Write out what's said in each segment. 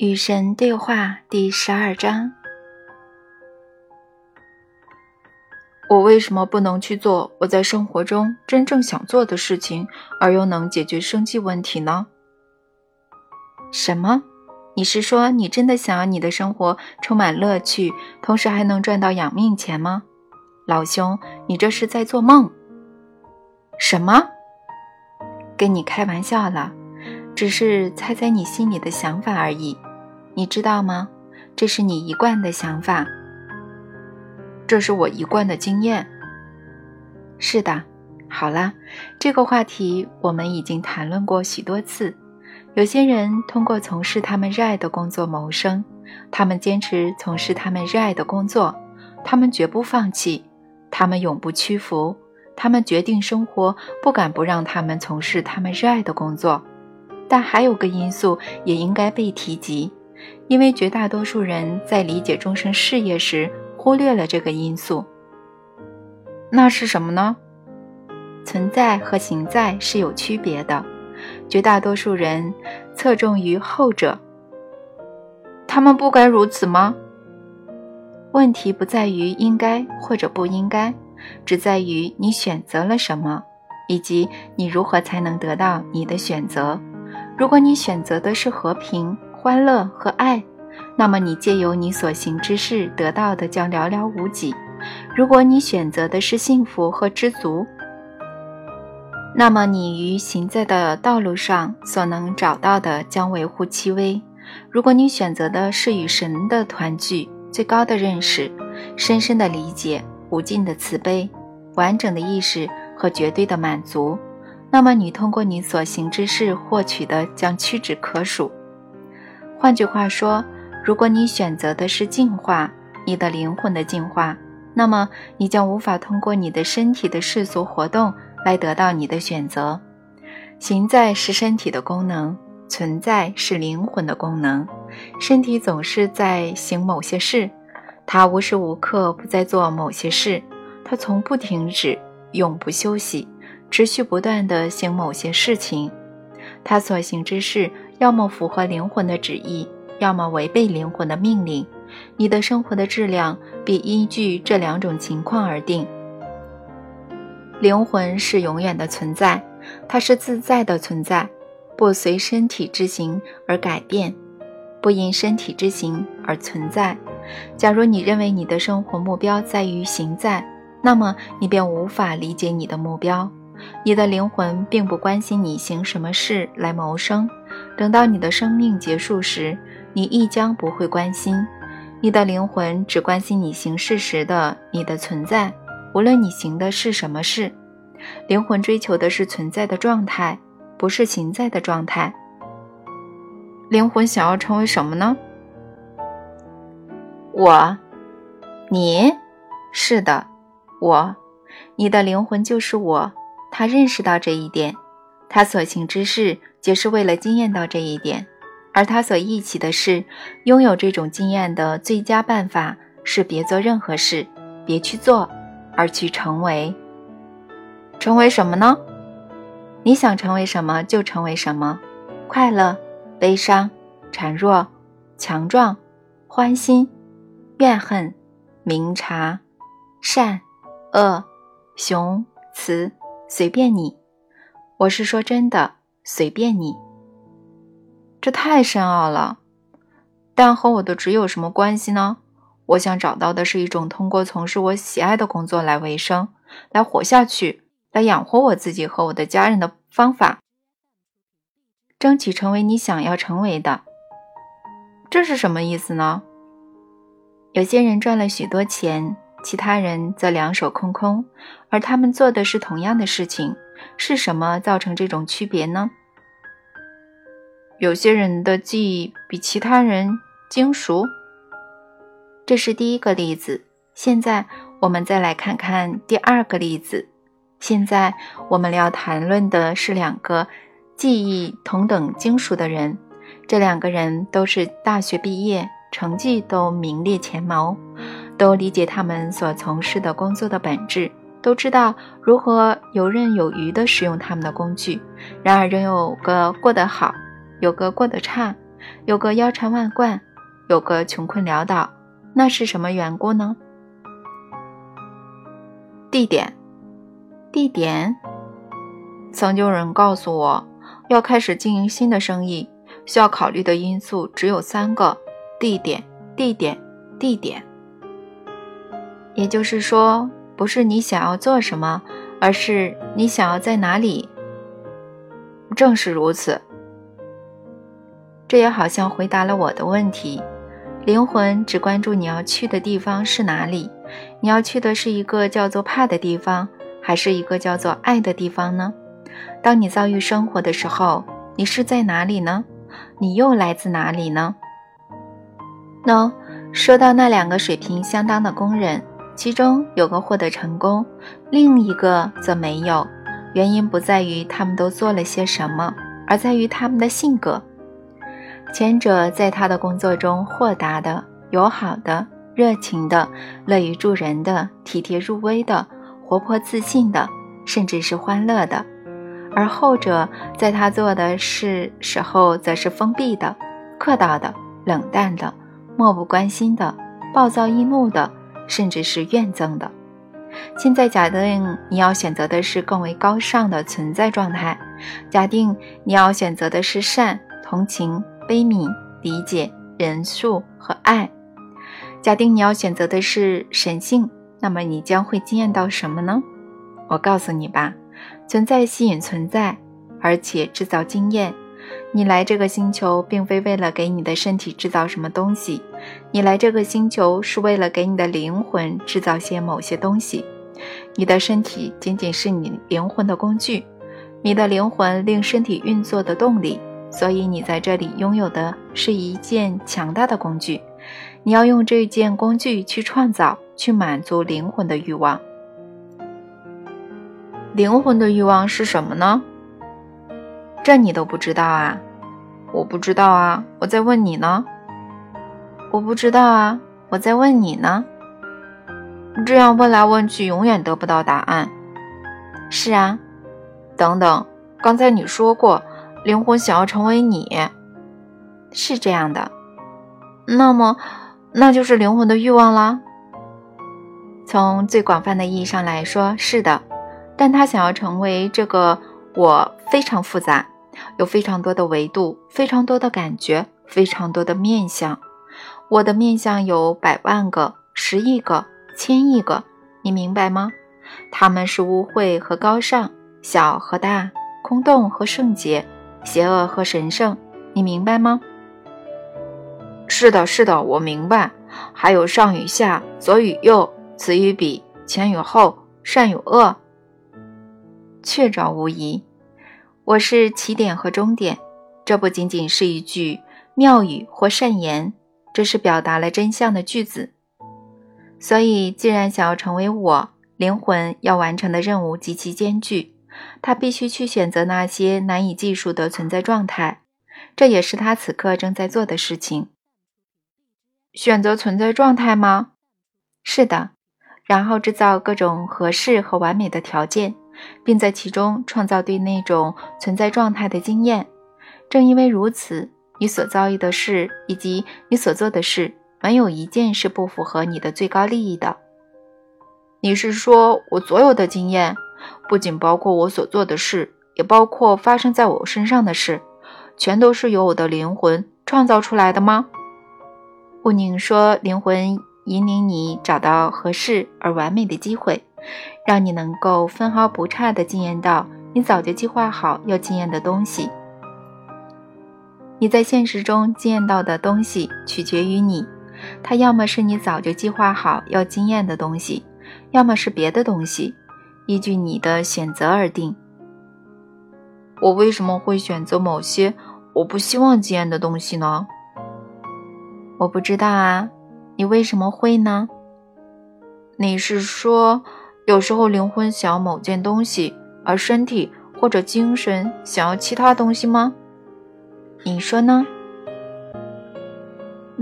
与神对话第十二章：我为什么不能去做我在生活中真正想做的事情，而又能解决生计问题呢？什么？你是说你真的想要你的生活充满乐趣，同时还能赚到养命钱吗？老兄，你这是在做梦。什么？跟你开玩笑了，只是猜猜你心里的想法而已。你知道吗？这是你一贯的想法。这是我一贯的经验。是的。好了，这个话题我们已经谈论过许多次。有些人通过从事他们热爱的工作谋生，他们坚持从事他们热爱的工作，他们绝不放弃，他们永不屈服，他们决定生活不敢不让他们从事他们热爱的工作。但还有个因素也应该被提及。因为绝大多数人在理解终身事业时忽略了这个因素，那是什么呢？存在和行在是有区别的，绝大多数人侧重于后者。他们不该如此吗？问题不在于应该或者不应该，只在于你选择了什么，以及你如何才能得到你的选择。如果你选择的是和平。欢乐和爱，那么你借由你所行之事得到的将寥寥无几；如果你选择的是幸福和知足，那么你于行在的道路上所能找到的将微乎其微；如果你选择的是与神的团聚、最高的认识、深深的理解、无尽的慈悲、完整的意识和绝对的满足，那么你通过你所行之事获取的将屈指可数。换句话说，如果你选择的是进化，你的灵魂的进化，那么你将无法通过你的身体的世俗活动来得到你的选择。行在是身体的功能，存在是灵魂的功能。身体总是在行某些事，它无时无刻不在做某些事，它从不停止，永不休息，持续不断地行某些事情。它所行之事。要么符合灵魂的旨意，要么违背灵魂的命令。你的生活的质量必依据这两种情况而定。灵魂是永远的存在，它是自在的存在，不随身体之行而改变，不因身体之行而存在。假如你认为你的生活目标在于行在，那么你便无法理解你的目标。你的灵魂并不关心你行什么事来谋生。等到你的生命结束时，你亦将不会关心。你的灵魂只关心你行事时的你的存在，无论你行的是什么事。灵魂追求的是存在的状态，不是行在的状态。灵魂想要成为什么呢？我，你，是的，我，你的灵魂就是我。他认识到这一点，他所行之事皆是为了惊艳到这一点，而他所忆起的是拥有这种经验的最佳办法是别做任何事，别去做，而去成为。成为什么呢？你想成为什么就成为什么，快乐、悲伤、孱弱、强壮、欢欣、怨恨、明察、善、恶、雄、雌。随便你，我是说真的，随便你。这太深奥了，但和我的职有什么关系呢？我想找到的是一种通过从事我喜爱的工作来维生、来活下去、来养活我自己和我的家人的方法。争取成为你想要成为的，这是什么意思呢？有些人赚了许多钱。其他人则两手空空，而他们做的是同样的事情。是什么造成这种区别呢？有些人的记忆比其他人精熟，这是第一个例子。现在我们再来看看第二个例子。现在我们要谈论的是两个记忆同等精熟的人，这两个人都是大学毕业，成绩都名列前茅。都理解他们所从事的工作的本质，都知道如何游刃有余地使用他们的工具。然而，仍有个过得好，有个过得差，有个腰缠万贯，有个穷困潦倒，那是什么缘故呢？地点，地点。曾经有人告诉我，要开始经营新的生意，需要考虑的因素只有三个：地点、地点、地点。也就是说，不是你想要做什么，而是你想要在哪里。正是如此。这也好像回答了我的问题。灵魂只关注你要去的地方是哪里？你要去的是一个叫做怕的地方，还是一个叫做爱的地方呢？当你遭遇生活的时候，你是在哪里呢？你又来自哪里呢？喏，说到那两个水平相当的工人，其中有个获得成功，另一个则没有。原因不在于他们都做了些什么，而在于他们的性格。前者在他的工作中豁达的、友好的、热情的、乐于助人的、体贴入微的、活泼自信的，甚至是欢乐的；而后者在他做的事时候，则是封闭的、客套的、冷淡的、漠不关心的、暴躁易怒的，甚至是怨憎的。现在假定你要选择的是更为高尚的存在状态，假定你要选择的是善、同情。悲悯、理解、仁恕和爱。假定你要选择的是神性，那么你将会惊艳到什么呢？我告诉你吧，存在吸引存在，而且制造经验。你来这个星球，并非为了给你的身体制造什么东西，你来这个星球是为了给你的灵魂制造些某些东西。你的身体仅仅是你灵魂的工具，你的灵魂令身体运作的动力。所以你在这里拥有的是一件强大的工具，你要用这件工具去创造，去满足灵魂的欲望。灵魂的欲望是什么呢？这你都不知道啊？我不知道啊，我在问你呢。我不知道啊，我在问你呢。这样问来问去，永远得不到答案。是啊。等等，刚才你说过。灵魂想要成为你，是这样的。那么，那就是灵魂的欲望啦。从最广泛的意义上来说，是的。但他想要成为这个我非常复杂，有非常多的维度，非常多的感觉，非常多的面相。我的面相有百万个、十亿个、千亿个，你明白吗？他们是污秽和高尚，小和大，空洞和圣洁。邪恶和神圣，你明白吗？是的，是的，我明白。还有上与下，左与右，此与彼，前与后，善与恶，确凿无疑。我是起点和终点，这不仅仅是一句妙语或善言，这是表达了真相的句子。所以，既然想要成为我，灵魂要完成的任务极其艰巨。他必须去选择那些难以计数的存在状态，这也是他此刻正在做的事情。选择存在状态吗？是的，然后制造各种合适和完美的条件，并在其中创造对那种存在状态的经验。正因为如此，你所遭遇的事以及你所做的事，没有一件是不符合你的最高利益的。你是说我所有的经验？不仅包括我所做的事，也包括发生在我身上的事，全都是由我的灵魂创造出来的吗？不宁说，灵魂引领你找到合适而完美的机会，让你能够分毫不差地经验到你早就计划好要经验的东西。你在现实中见到的东西取决于你，它要么是你早就计划好要经验的东西，要么是别的东西。依据你的选择而定。我为什么会选择某些我不希望经验的东西呢？我不知道啊。你为什么会呢？你是说，有时候灵魂想要某件东西，而身体或者精神想要其他东西吗？你说呢？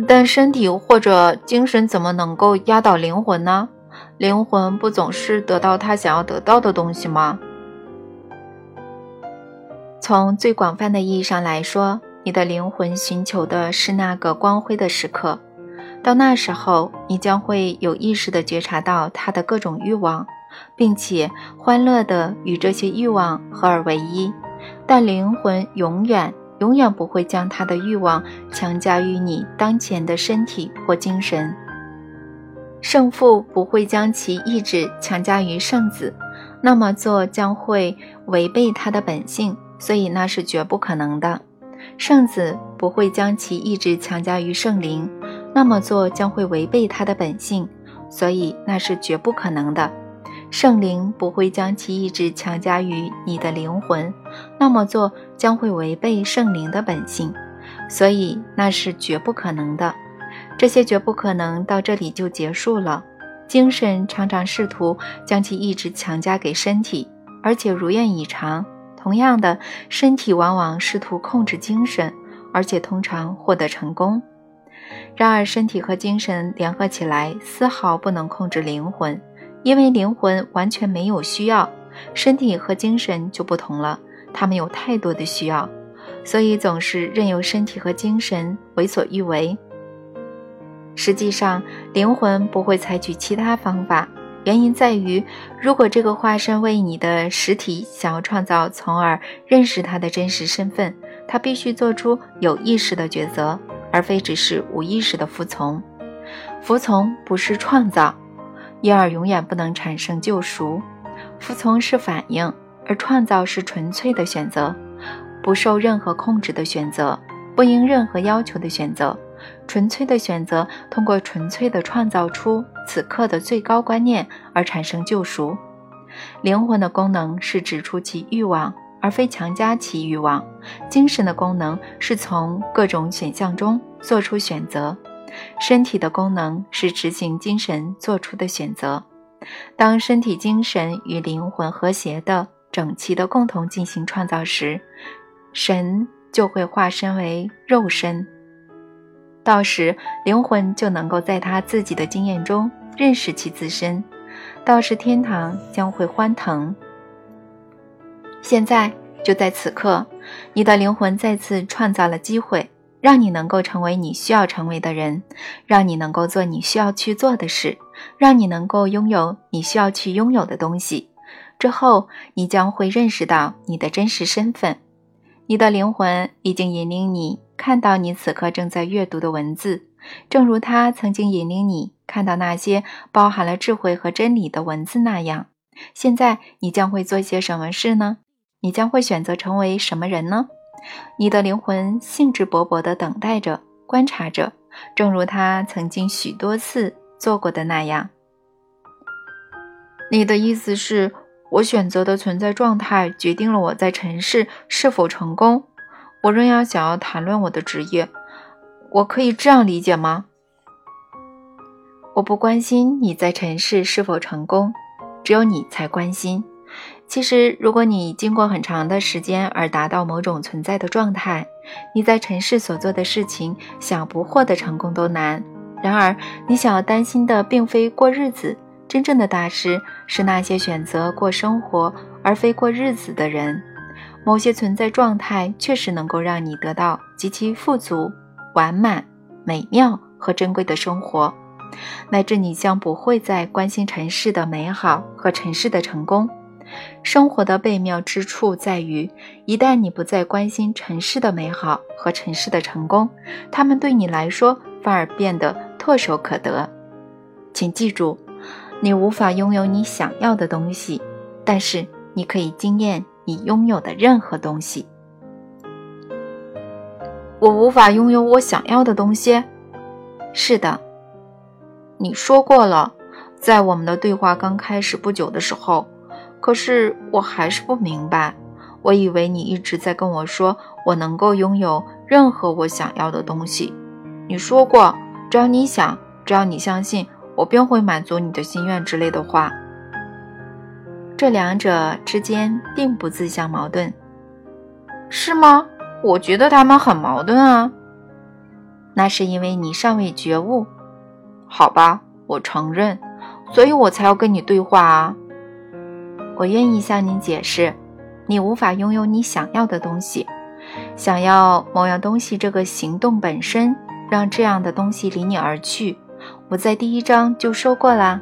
但身体或者精神怎么能够压倒灵魂呢？灵魂不总是得到他想要得到的东西吗？从最广泛的意义上来说，你的灵魂寻求的是那个光辉的时刻。到那时候，你将会有意识地觉察到它的各种欲望，并且欢乐地与这些欲望合而为一。但灵魂永远、永远不会将他的欲望强加于你当前的身体或精神。圣父不会将其意志强加于圣子，那么做将会违背他的本性，所以那是绝不可能的。圣子不会将其意志强加于圣灵。那么做将会违背他的本性，所以那是绝不可能的。圣灵不会将其意志强加于你的灵魂，那么做将会违背圣灵的本性，所以那是绝不可能的。这些绝不可能到这里就结束了。精神常常试图将其意志强加给身体，而且如愿以偿。同样的，身体往往试图控制精神，而且通常获得成功。然而，身体和精神联合起来，丝毫不能控制灵魂，因为灵魂完全没有需要。身体和精神就不同了，他们有太多的需要，所以总是任由身体和精神为所欲为。实际上，灵魂不会采取其他方法，原因在于，如果这个化身为你的实体想要创造，从而认识它的真实身份，它必须做出有意识的抉择。而非只是无意识的服从，服从不是创造，因而永远不能产生救赎。服从是反应，而创造是纯粹的选择，不受任何控制的选择，不应任何要求的选择。纯粹的选择通过纯粹的创造出此刻的最高观念而产生救赎。灵魂的功能是指出其欲望。而非强加其欲望。精神的功能是从各种选项中做出选择，身体的功能是执行精神做出的选择。当身体、精神与灵魂和谐的、整齐的共同进行创造时，神就会化身为肉身。到时，灵魂就能够在他自己的经验中认识其自身。到时，天堂将会欢腾。现在就在此刻，你的灵魂再次创造了机会，让你能够成为你需要成为的人，让你能够做你需要去做的事，让你能够拥有你需要去拥有的东西。之后，你将会认识到你的真实身份。你的灵魂已经引领你看到你此刻正在阅读的文字，正如它曾经引领你看到那些包含了智慧和真理的文字那样。现在，你将会做些什么事呢？你将会选择成为什么人呢？你的灵魂兴致勃勃地等待着，观察着，正如他曾经许多次做过的那样。你的意思是，我选择的存在状态决定了我在尘世是否成功？我仍要想要谈论我的职业，我可以这样理解吗？我不关心你在尘世是否成功，只有你才关心。其实，如果你经过很长的时间而达到某种存在的状态，你在尘世所做的事情，想不获得成功都难。然而，你想要担心的并非过日子，真正的大师是那些选择过生活而非过日子的人。某些存在状态确实能够让你得到极其富足、完满、美妙和珍贵的生活，乃至你将不会再关心尘世的美好和尘世的成功。生活的悖妙之处在于，一旦你不再关心尘世的美好和尘世的成功，他们对你来说反而变得唾手可得。请记住，你无法拥有你想要的东西，但是你可以惊艳你拥有的任何东西。我无法拥有我想要的东西。是的，你说过了，在我们的对话刚开始不久的时候。可是我还是不明白，我以为你一直在跟我说我能够拥有任何我想要的东西。你说过，只要你想，只要你相信，我便会满足你的心愿之类的话。这两者之间并不自相矛盾，是吗？我觉得他们很矛盾啊。那是因为你尚未觉悟。好吧，我承认，所以我才要跟你对话啊。我愿意向你解释，你无法拥有你想要的东西。想要某样东西，这个行动本身让这样的东西离你而去。我在第一章就说过啦。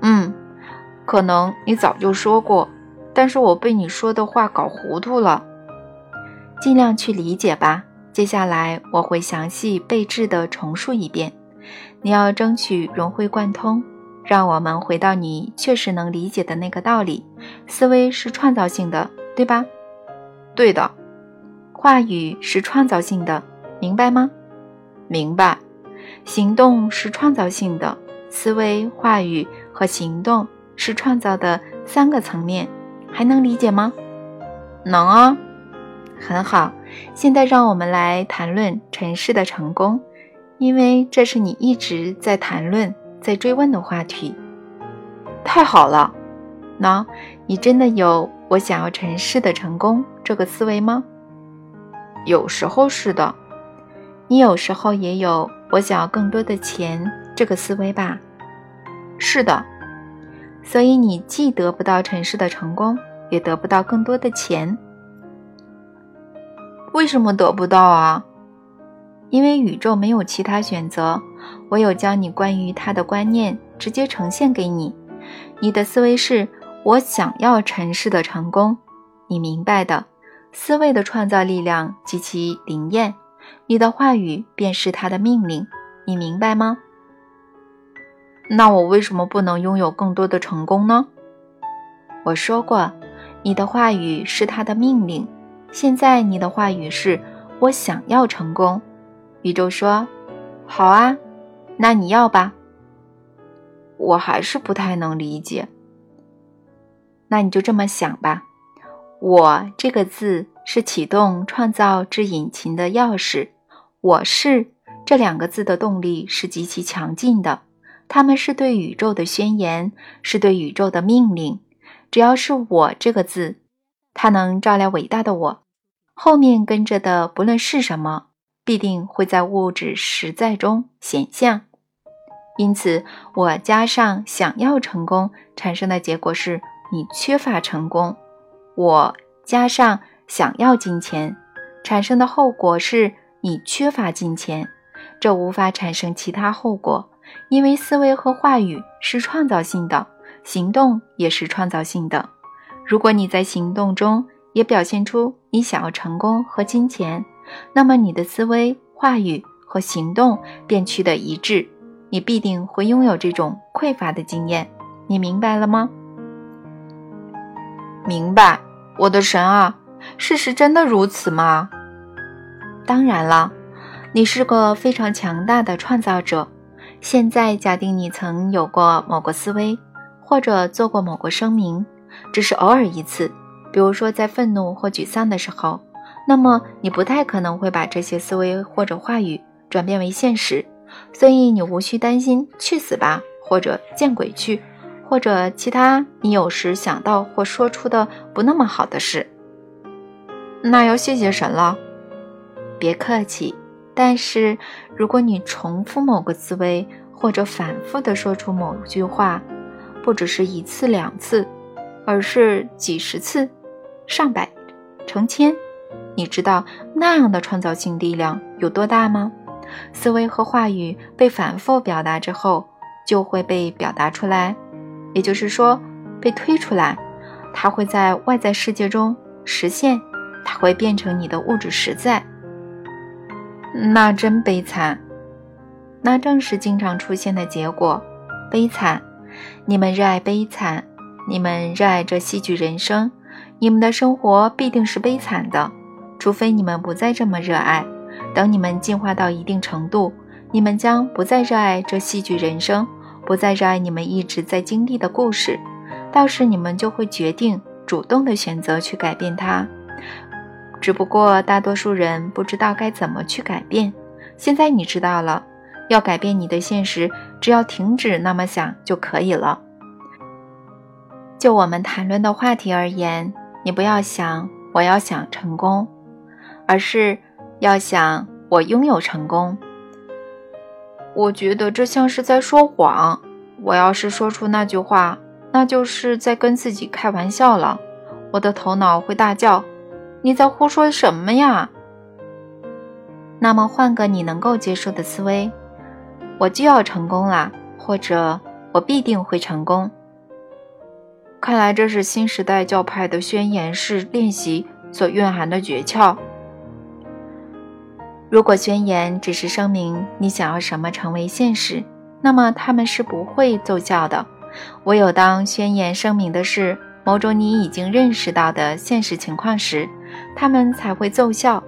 嗯，可能你早就说过，但是我被你说的话搞糊涂了。尽量去理解吧。接下来我会详细备至的重述一遍，你要争取融会贯通。让我们回到你确实能理解的那个道理：思维是创造性的，对吧？对的。话语是创造性的，明白吗？明白。行动是创造性的，思维、话语和行动是创造的三个层面，还能理解吗？能啊。很好，现在让我们来谈论尘世的成功，因为这是你一直在谈论、在追问的话题。太好了，那你真的有我想要尘世的成功这个思维吗？有时候是的，你有时候也有我想要更多的钱这个思维吧？是的，所以你既得不到尘世的成功，也得不到更多的钱。为什么得不到啊？因为宇宙没有其他选择，唯有将你关于它的观念直接呈现给你。你的思维是我想要尘世的成功，你明白的。思维的创造力量极其灵验，你的话语便是它的命令，你明白吗？那我为什么不能拥有更多的成功呢？我说过，你的话语是他的命令。现在你的话语是“我想要成功”，宇宙说：“好啊，那你要吧。”我还是不太能理解。那你就这么想吧，“我”这个字是启动创造之引擎的钥匙，“我是”这两个字的动力是极其强劲的，它们是对宇宙的宣言，是对宇宙的命令。只要是我这个字。它能照亮伟大的我，后面跟着的不论是什么，必定会在物质实在中显现。因此，我加上想要成功产生的结果是你缺乏成功；我加上想要金钱产生的后果是你缺乏金钱。这无法产生其他后果，因为思维和话语是创造性的，行动也是创造性的。如果你在行动中也表现出你想要成功和金钱，那么你的思维、话语和行动便趋得一致，你必定会拥有这种匮乏的经验。你明白了吗？明白，我的神啊！事实真的如此吗？当然了，你是个非常强大的创造者。现在假定你曾有过某个思维，或者做过某个声明。只是偶尔一次，比如说在愤怒或沮丧的时候，那么你不太可能会把这些思维或者话语转变为现实，所以你无需担心“去死吧”或者“见鬼去”或者其他你有时想到或说出的不那么好的事。那要谢谢神了，别客气。但是如果你重复某个思维或者反复的说出某句话，不只是一次两次。而是几十次、上百、成千，你知道那样的创造性力量有多大吗？思维和话语被反复表达之后，就会被表达出来，也就是说被推出来，它会在外在世界中实现，它会变成你的物质实在。那真悲惨，那正是经常出现的结果，悲惨。你们热爱悲惨。你们热爱这戏剧人生，你们的生活必定是悲惨的，除非你们不再这么热爱。等你们进化到一定程度，你们将不再热爱这戏剧人生，不再热爱你们一直在经历的故事。到时你们就会决定主动的选择去改变它。只不过大多数人不知道该怎么去改变。现在你知道了，要改变你的现实，只要停止那么想就可以了。就我们谈论的话题而言，你不要想我要想成功，而是要想我拥有成功。我觉得这像是在说谎。我要是说出那句话，那就是在跟自己开玩笑了。我的头脑会大叫：“你在胡说什么呀？那么换个你能够接受的思维，我就要成功了，或者我必定会成功。看来这是新时代教派的宣言式练习所蕴含的诀窍。如果宣言只是声明你想要什么成为现实，那么他们是不会奏效的。唯有当宣言声明的是某种你已经认识到的现实情况时，他们才会奏效。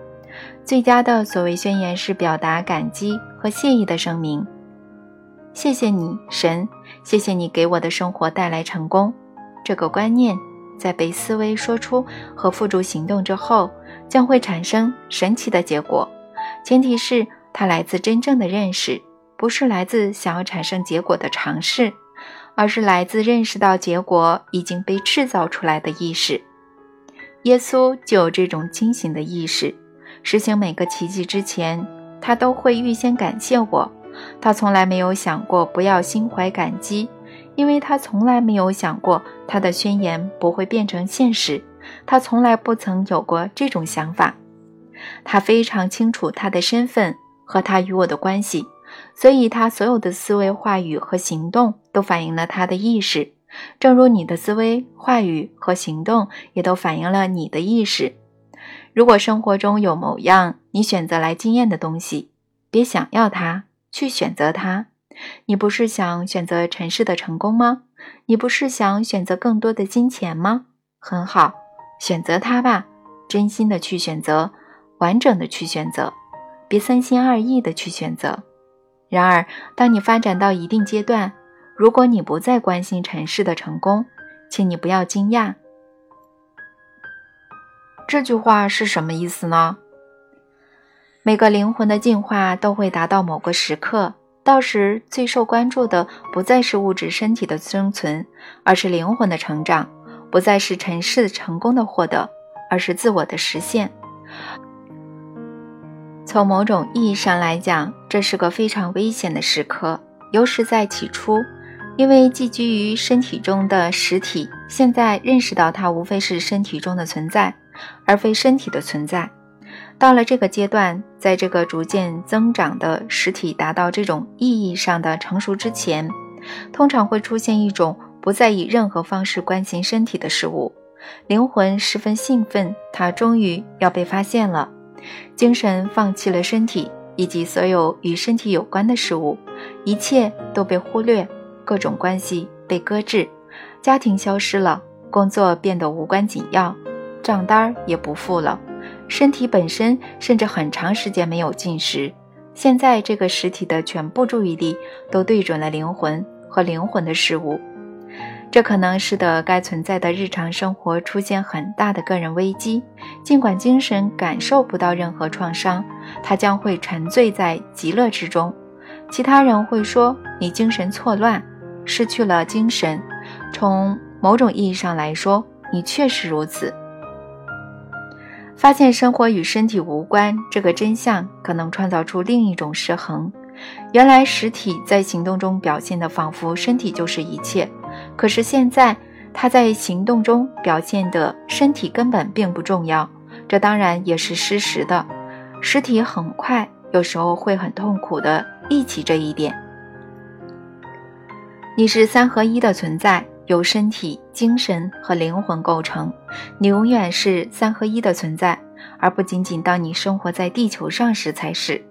最佳的所谓宣言是表达感激和谢意的声明。谢谢你，神，谢谢你给我的生活带来成功。这个观念在被思维说出和付诸行动之后，将会产生神奇的结果。前提是它来自真正的认识，不是来自想要产生结果的尝试，而是来自认识到结果已经被制造出来的意识。耶稣就有这种清醒的意识。实行每个奇迹之前，他都会预先感谢我。他从来没有想过不要心怀感激，因为他从来没有想过他的宣言不会变成现实。他从来不曾有过这种想法。他非常清楚他的身份和他与我的关系，所以他所有的思维、话语和行动都反映了他的意识，正如你的思维、话语和行动也都反映了你的意识。如果生活中有某样你选择来经验的东西，别想要它，去选择它。你不是想选择尘世的成功吗？你不是想选择更多的金钱吗？很好，选择它吧，真心的去选择，完整的去选择，别三心二意的去选择。然而，当你发展到一定阶段，如果你不再关心尘世的成功，请你不要惊讶。这句话是什么意思呢？每个灵魂的进化都会达到某个时刻，到时最受关注的不再是物质身体的生存，而是灵魂的成长；不再是尘世成功的获得，而是自我的实现。从某种意义上来讲，这是个非常危险的时刻，尤其在起初，因为寄居于身体中的实体现在认识到它无非是身体中的存在。而非身体的存在。到了这个阶段，在这个逐渐增长的实体达到这种意义上的成熟之前，通常会出现一种不再以任何方式关心身体的事物。灵魂十分兴奋，它终于要被发现了。精神放弃了身体以及所有与身体有关的事物，一切都被忽略，各种关系被搁置，家庭消失了，工作变得无关紧要。账单也不付了，身体本身甚至很长时间没有进食。现在这个实体的全部注意力都对准了灵魂和灵魂的事物，这可能使得该存在的日常生活出现很大的个人危机。尽管精神感受不到任何创伤，他将会沉醉在极乐之中。其他人会说你精神错乱，失去了精神。从某种意义上来说，你确实如此。发现生活与身体无关这个真相，可能创造出另一种失衡。原来实体在行动中表现的仿佛身体就是一切，可是现在他在行动中表现的身体根本并不重要。这当然也是事实的。尸体很快，有时候会很痛苦的忆起这一点。你是三合一的存在。由身体、精神和灵魂构成，你永远是三合一的存在，而不仅仅当你生活在地球上时才是。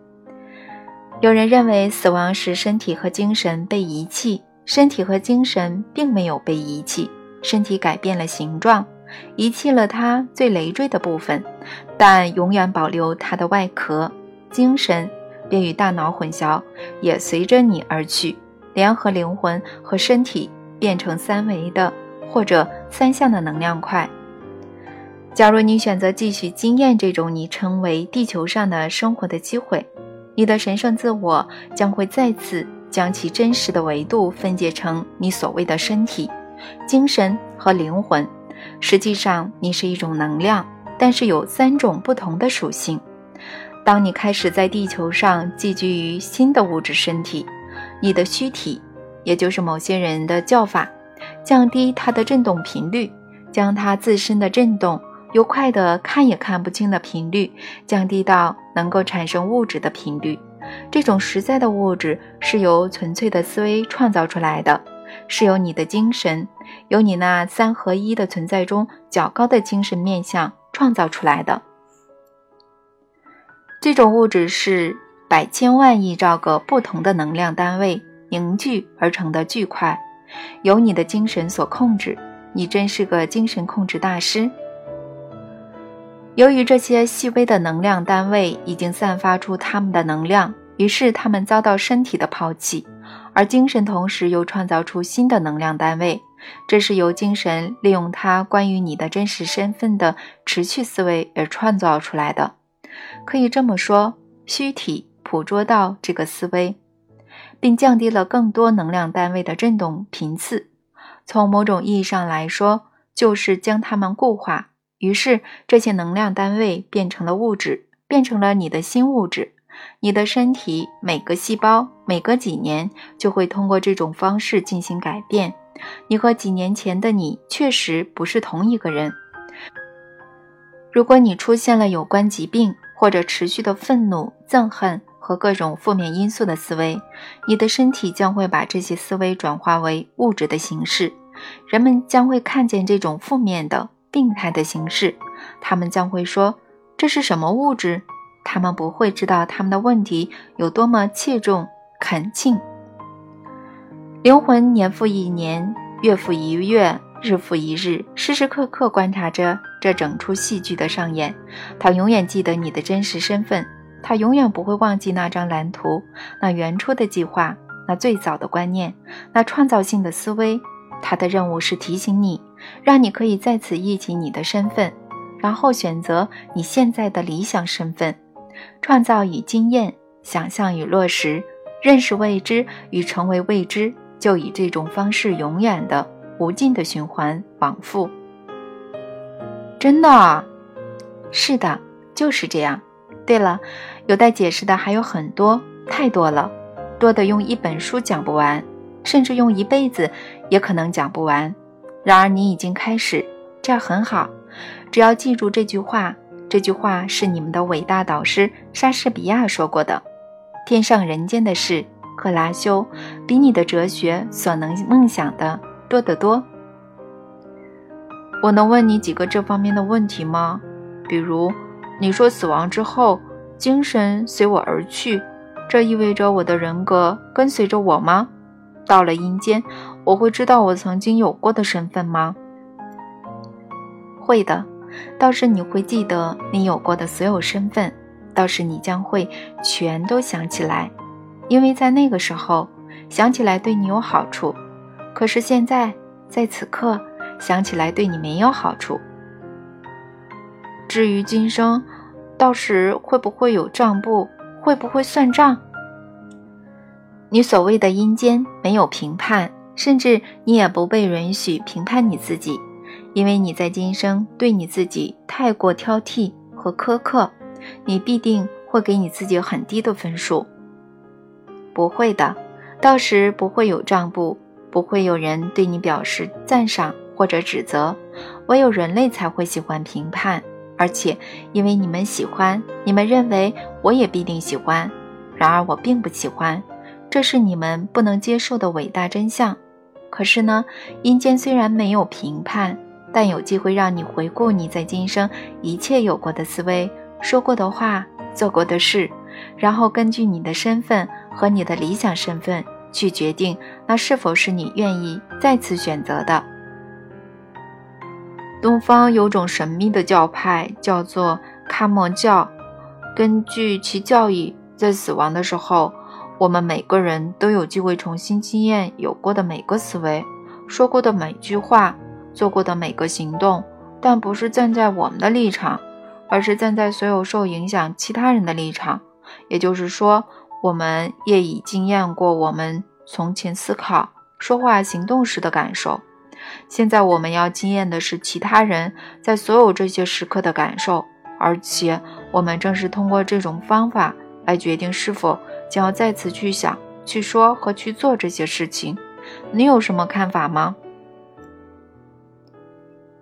有人认为死亡时身体和精神被遗弃，身体和精神并没有被遗弃，身体改变了形状，遗弃了它最累赘的部分，但永远保留它的外壳。精神便与大脑混淆，也随着你而去，联合灵魂和身体。变成三维的或者三项的能量块。假如你选择继续经验这种你称为地球上的生活的机会，你的神圣自我将会再次将其真实的维度分解成你所谓的身体、精神和灵魂。实际上，你是一种能量，但是有三种不同的属性。当你开始在地球上寄居于新的物质身体，你的躯体。也就是某些人的叫法，降低它的振动频率，将它自身的振动由快的看也看不清的频率，降低到能够产生物质的频率。这种实在的物质是由纯粹的思维创造出来的，是由你的精神，由你那三合一的存在中较高的精神面相创造出来的。这种物质是百千万亿兆个不同的能量单位凝聚而成的巨块，由你的精神所控制。你真是个精神控制大师。由于这些细微的能量单位已经散发出它们的能量，于是他们遭到身体的抛弃，而精神同时又创造出新的能量单位。这是由精神利用它关于你的真实身份的持续思维而创造出来的。可以这么说，虚体捕捉到这个思维，并降低了更多能量单位的振动频次。从某种意义上来说，就是将它们固化。于是，这些能量单位变成了物质，变成了你的新物质。你的身体每个细胞每隔几年就会通过这种方式进行改变。你和几年前的你确实不是同一个人。如果你出现了有关疾病或者持续的愤怒、憎恨和各种负面因素的思维，你的身体将会把这些思维转化为物质的形式。人们将会看见这种负面的。病态的形式，他们将会说这是什么物质？他们不会知道他们的问题有多么切中恳请。灵魂年复一年，月复一月，日复一日，时时刻刻观察着这整出戏剧的上演。他永远记得你的真实身份，他永远不会忘记那张蓝图，那原初的计划，那最早的观念，那创造性的思维。他的任务是提醒你。让你可以在此忆起你的身份，然后选择你现在的理想身份，创造与经验，想象与落实，认识未知与成为未知，就以这种方式永远的、无尽的循环往复。真的？是的，就是这样。对了，有待解释的还有很多，太多了，多的用一本书讲不完，甚至用一辈子也可能讲不完。然而你已经开始，这样很好。只要记住这句话，这句话是你们的伟大导师莎士比亚说过的：“天上人间的事，克拉修，比你的哲学所能梦想的多得多。”我能问你几个这方面的问题吗？比如，你说死亡之后，精神随我而去，这意味着我的人格跟随着我吗？到了阴间。我会知道我曾经有过的身份吗？会的，倒是你会记得你有过的所有身份，倒是你将会全都想起来，因为在那个时候想起来对你有好处。可是现在在此刻想起来对你没有好处。至于今生，到时会不会有账簿？会不会算账？你所谓的阴间没有评判。甚至你也不被允许评判你自己，因为你在今生对你自己太过挑剔和苛刻，你必定会给你自己很低的分数。不会的，到时不会有账簿，不会有人对你表示赞赏或者指责，唯有人类才会喜欢评判，而且因为你们喜欢，你们认为我也必定喜欢，然而我并不喜欢，这是你们不能接受的伟大真相。可是呢，阴间虽然没有评判，但有机会让你回顾你在今生一切有过的思维、说过的话、做过的事，然后根据你的身份和你的理想身份去决定，那是否是你愿意再次选择的。东方有种神秘的教派，叫做卡莫教。根据其教义，在死亡的时候。我们每个人都有机会重新经验有过的每个思维、说过的每句话、做过的每个行动，但不是站在我们的立场，而是站在所有受影响其他人的立场。也就是说，我们也已经验过我们从前思考、说话、行动时的感受。现在我们要经验的是其他人在所有这些时刻的感受，而且我们正是通过这种方法来决定是否。将要再次去想、去说和去做这些事情，你有什么看法吗？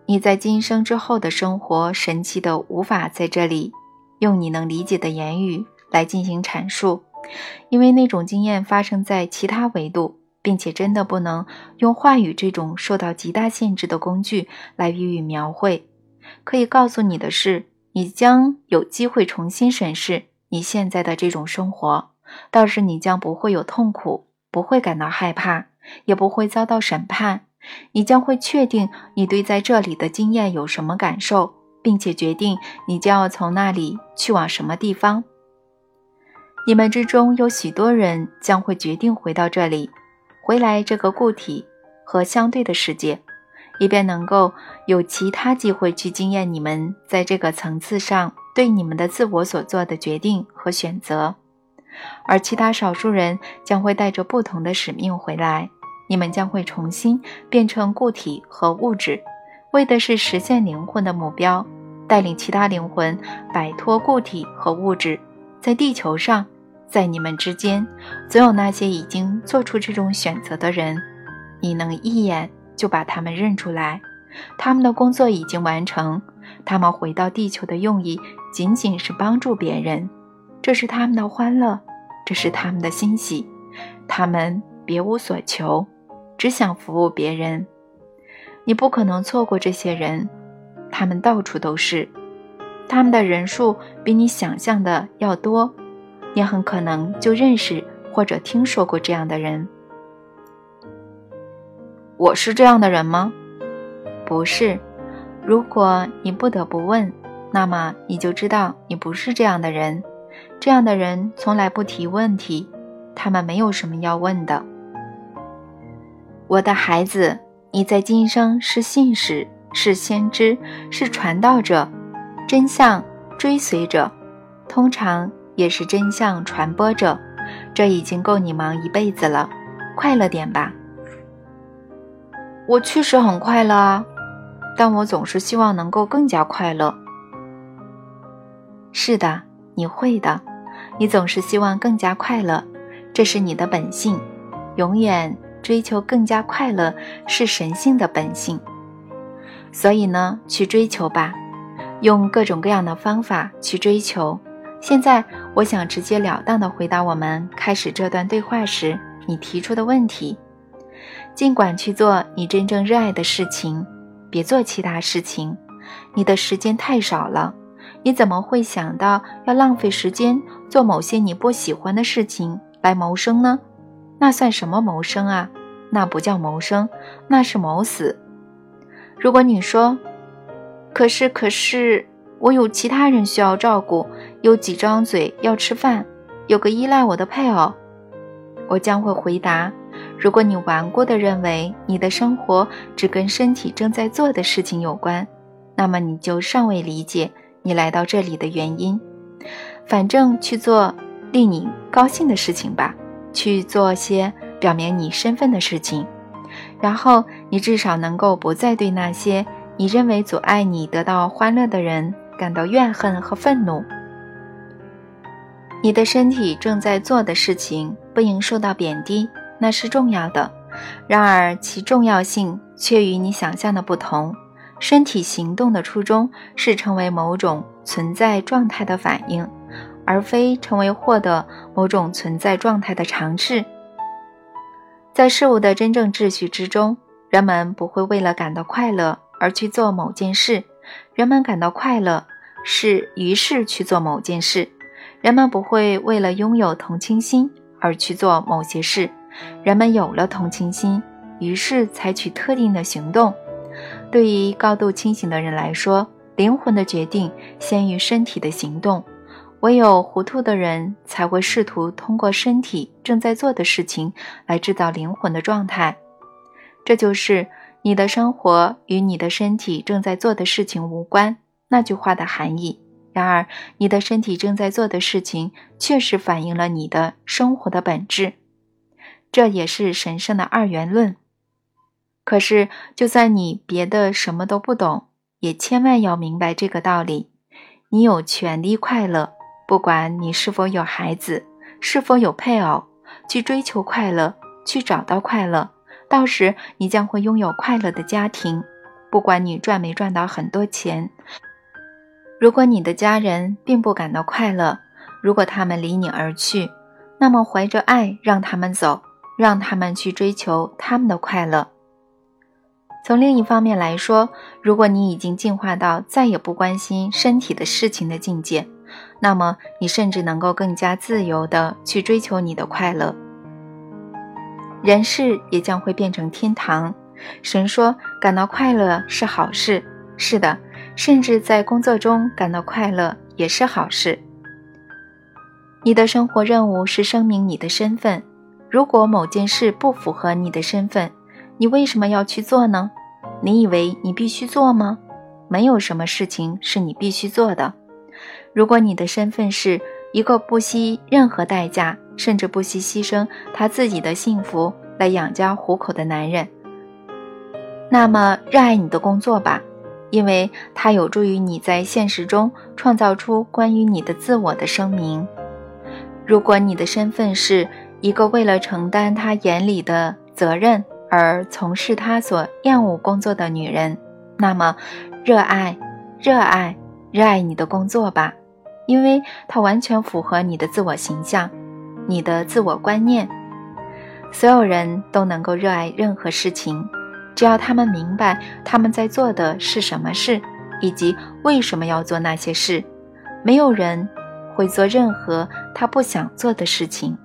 你在今生之后的生活神奇的无法在这里用你能理解的言语来进行阐述，因为那种经验发生在其他维度，并且真的不能用话语这种受到极大限制的工具来予以描绘。可以告诉你的是，你将有机会重新审视你现在的这种生活，倒是你将不会有痛苦，不会感到害怕，也不会遭到审判。你将会确定你对在这里的经验有什么感受，并且决定你将要从那里去往什么地方。你们之中有许多人将会决定回到这里，回来这个固体和相对的世界，以便能够有其他机会去经验你们在这个层次上对你们的自我所做的决定和选择。而其他少数人将会带着不同的使命回来。你们将会重新变成固体和物质，为的是实现灵魂的目标，带领其他灵魂摆脱固体和物质。在地球上，在你们之间，总有那些已经做出这种选择的人，你能一眼就把他们认出来。他们的工作已经完成，他们回到地球的用意仅仅是帮助别人，这是他们的欢乐，这是他们的欣喜，他们别无所求。只想服务别人，你不可能错过这些人，他们到处都是，他们的人数比你想象的要多，你很可能就认识或者听说过这样的人。我是这样的人吗？不是。如果你不得不问，那么你就知道你不是这样的人。这样的人从来不提问题，他们没有什么要问的。我的孩子，你在今生是信使，是先知，是传道者，真相追随者，通常也是真相传播者。这已经够你忙一辈子了，快乐点吧。我确实很快乐啊，但我总是希望能够更加快乐。是的，你会的，你总是希望更加快乐，这是你的本性，永远。追求更加快乐是神性的本性，所以呢，去追求吧，用各种各样的方法去追求。现在，我想直截了当的回答我们开始这段对话时你提出的问题：尽管去做你真正热爱的事情，别做其他事情。你的时间太少了，你怎么会想到要浪费时间做某些你不喜欢的事情来谋生呢？那算什么谋生啊？那不叫谋生，那是谋死。如果你说，可是可是，我有其他人需要照顾，有几张嘴要吃饭，有个依赖我的配偶，我将会回答：如果你顽固地认为你的生活只跟身体正在做的事情有关，那么你就尚未理解你来到这里的原因。反正去做令你高兴的事情吧，去做些。表明你身份的事情，然后你至少能够不再对那些你认为阻碍你得到欢乐的人感到怨恨和愤怒。你的身体正在做的事情不应受到贬低，那是重要的。然而其重要性却与你想象的不同。身体行动的初衷是成为某种存在状态的反应，而非成为获得某种存在状态的尝试。在事物的真正秩序之中，人们不会为了感到快乐而去做某件事。人们感到快乐，是于是去做某件事。人们不会为了拥有同情心而去做某些事。人们有了同情心，于是采取特定的行动。对于高度清醒的人来说，灵魂的决定先于身体的行动。唯有糊涂的人才会试图通过身体正在做的事情来制造灵魂的状态。这就是你的生活与你的身体正在做的事情无关那句话的含义。然而，你的身体正在做的事情确实反映了你的生活的本质。这也是神圣的二元论。可是，就算你别的什么都不懂，也千万要明白这个道理：你有权利快乐。不管你是否有孩子，是否有配偶，去追求快乐，去找到快乐，到时你将会拥有快乐的家庭。不管你赚没赚到很多钱。如果你的家人并不感到快乐，如果他们离你而去，那么怀着爱让他们走，让他们去追求他们的快乐。从另一方面来说，如果你已经进化到再也不关心身体的事情的境界，那么你甚至能够更加自由地去追求你的快乐。人世也将会变成天堂。神说，感到快乐是好事。是的，甚至在工作中感到快乐也是好事。你的生活任务是声明你的身份。如果某件事不符合你的身份，你为什么要去做呢？你以为你必须做吗？没有什么事情是你必须做的。如果你的身份是一个不惜任何代价，甚至不惜牺牲他自己的幸福来养家糊口的男人，那么热爱你的工作吧，因为它有助于你在现实中创造出关于你的自我的声明。如果你的身份是一个为了承担他眼里的责任。而从事他所厌恶工作的女人，那么，热爱、热爱、热爱你的工作吧，因为它完全符合你的自我形象、你的自我观念。所有人都能够热爱任何事情，只要他们明白他们在做的是什么事，以及为什么要做那些事。没有人会做任何他不想做的事情。